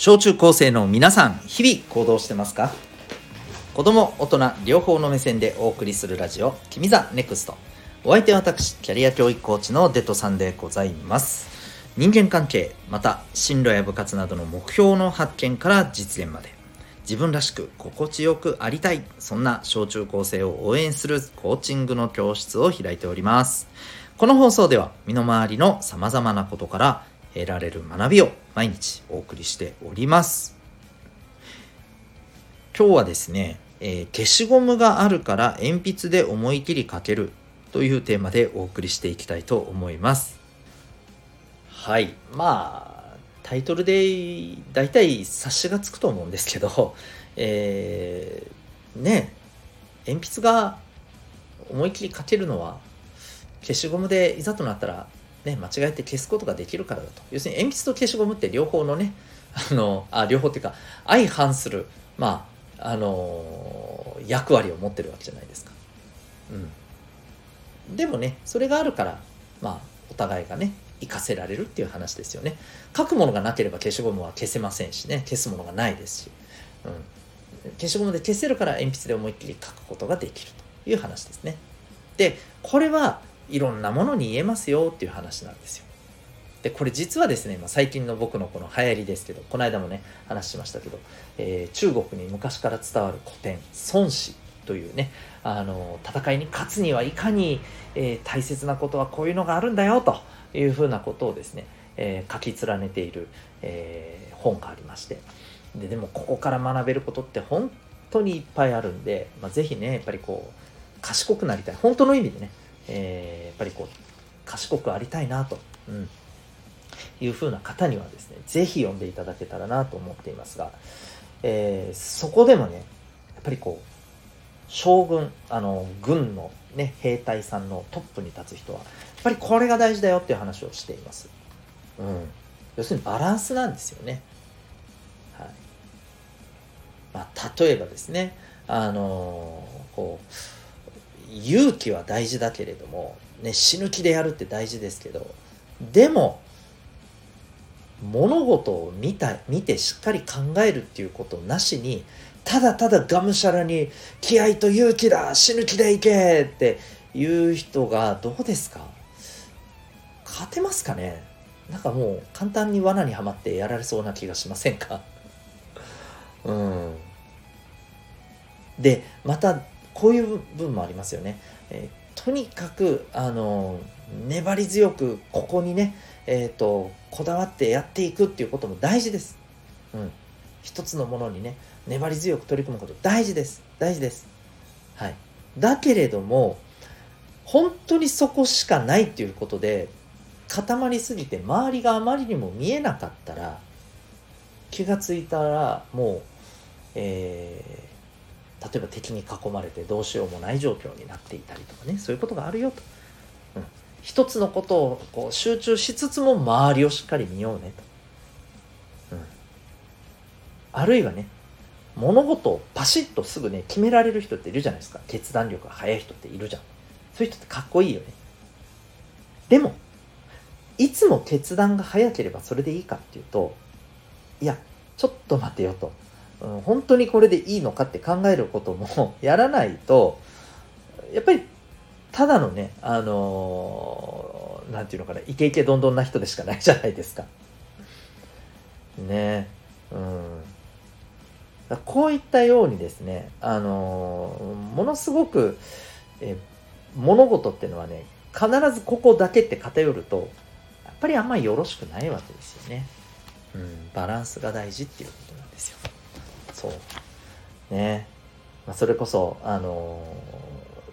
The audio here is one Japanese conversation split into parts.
小中高生の皆さん日々行動してますか？子供大人両方の目線でお送りするラジオ「君ザネクスト。お相手は私キャリア教育コーチのデトさんでございます。人間関係また進路や部活などの目標の発見から実現まで。自分らしく心地よくありたいそんな小中高生を応援するコーチングの教室を開いております。この放送では身の回りの様々なことから得られる学びを毎日お送りしております。今日はですね、えー、消しゴムがあるから鉛筆で思い切り書けるというテーマでお送りしていきたいと思います。はい。まあタイトルで大体察しがつくと思うんですけど えー、ね鉛筆が思い切り書けるのは消しゴムでいざとなったらね、間違えて消すことができるからだと。要するに鉛筆と消しゴムって両方のね、あの、あ、両方っていうか、相反する、まあ、あのー、役割を持ってるわけじゃないですか。うん。でもね、それがあるから、まあ、お互いがね、活かせられるっていう話ですよね。書くものがなければ消しゴムは消せませんしね、消すものがないですし。うん。消しゴムで消せるから鉛筆で思いっきり書くことができるという話ですね。で、これはいろんなものに言えますよっていう話なんですよ。で、これ実はですね、まあ、最近の僕のこの流行りですけど、この間もね、話しましたけど、えー、中国に昔から伝わる古典、孫子というね、あの、戦いに勝つにはいかに、えー、大切なことはこういうのがあるんだよというふうなことをですね、えー、書き連ねている、え本がありまして、で、でもここから学べることって本当にいっぱいあるんで、まあ、ぜひね、やっぱりこう、賢くなりたい。本当の意味でね、えー、やっぱりこう賢くありたいなと、うん、いうふうな方にはですね是非読んでいただけたらなと思っていますが、えー、そこでもねやっぱりこう将軍あの軍の、ね、兵隊さんのトップに立つ人はやっぱりこれが大事だよっていう話をしています、うん、要するにバランスなんですよね、はい。まあ、例えばですねあのこう勇気は大事だけれども、ね、死ぬ気でやるって大事ですけどでも物事を見た見てしっかり考えるっていうことなしにただただがむしゃらに気合と勇気だ死ぬ気でいけっていう人がどうですか？勝てますかね？なんかもう簡単に罠にはまってやられそうな気がしませんか？うん。でまたこういう部分もありますよね。えー、とにかく、あの粘り強くここにね、えっ、ー、と、こだわってやっていくっていうことも大事です。うん。一つのものにね、粘り強く取り組むこと大事です。大事です。はい。だけれども、本当にそこしかないっていうことで、固まりすぎて周りがあまりにも見えなかったら、気がついたらもう、えー例えば敵に囲まれてどうしようもない状況になっていたりとかねそういうことがあるよと、うん、一つのことをこう集中しつつも周りをしっかり見ようねと、うん、あるいはね物事をパシッとすぐね決められる人っているじゃないですか。決断力が速い人っているじゃん。そういう人ってかっこいいよね。でもいつも決断が早ければそれでいいかっていうといやちょっと待てよと。うん、本当にこれでいいのかって考えることも やらないとやっぱりただのねあのー、なんていうのかなイケイケどんどんな人でしかないじゃないですか。ねうん。こういったようにですね、あのー、ものすごく、え物事っていうのはね必ずここだけって偏るとやっぱりあんまりよろしくないわけですよね。うん、バランスが大事っていうことなんですよ。そう。ね、まあ、それこそあの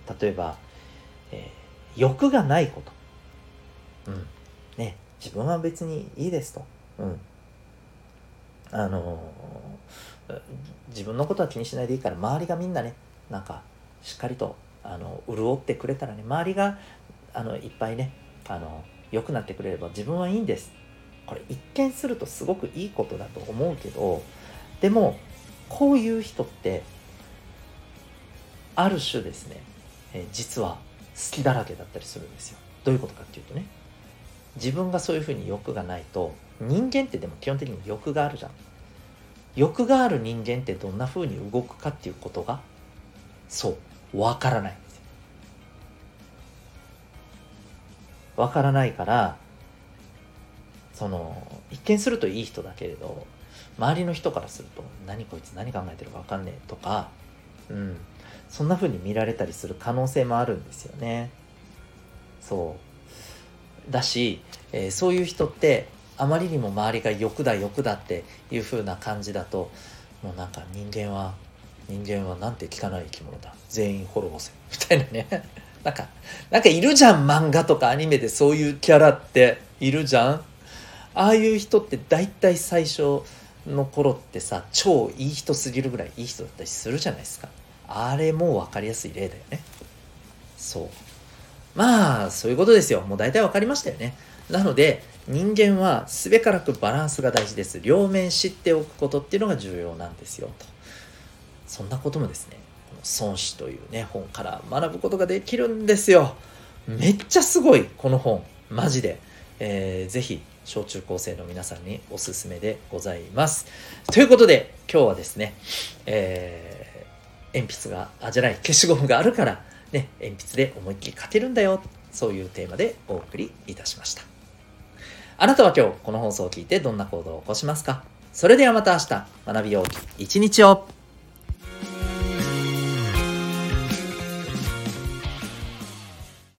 ー、例えば、えー、欲がないこと。うん。ね。自分は別にいいですと。うん。あのー、自分のことは気にしないでいいから周りがみんなねなんかしっかりとあの潤ってくれたらね周りがあのいっぱいねあの良くなってくれれば自分はいいんです。これ一見するとすごくいいことだと思うけどでもこういう人ってある種ですね、えー、実は好きだらけだったりするんですよ。どういうことかっていうとね自分がそういうふうに欲がないと人間ってでも基本的に欲があるじゃん。欲がある人間ってどんな風に動くかっていうことがそうわからないんですよ。わからないからその一見するといい人だけれど周りの人からすると何こいつ何考えてるか分かんねえとか、うん、そんな風に見られたりする可能性もあるんですよね。そう。だし、えー、そういう人ってあまりにも周りが欲だ欲だっていう風な感じだともうなんか人間は人間はなんて聞かない生き物だ。全員滅ぼせ。みたいなね。なんかなんかいるじゃん漫画とかアニメでそういうキャラって。いるじゃん。ああいう人って大体最初の頃ってさ超いい人すぎるぐらいいい人だったりするじゃないですか。あれも分かりやすい例だよね。そう。まあそういうことですよ。もう大体分かりましたよね。なので人間はすべからくバランスが大事です。両面知っておくことっていうのが重要なんですよ。と。そんなこともですね孫子というね本から学ぶことができるんですよ。めっちゃすごいこの本。マジで、えー、ぜひ小中高生の皆さんにおすすめでございます。ということで、今日はですね、えー、鉛筆が、あ、じゃない、消しゴムがあるから、ね、鉛筆で思いっきり書けるんだよ。そういうテーマでお送りいたしました。あなたは今日この放送を聞いてどんな行動を起こしますか？それではまた明日、学びよう一日を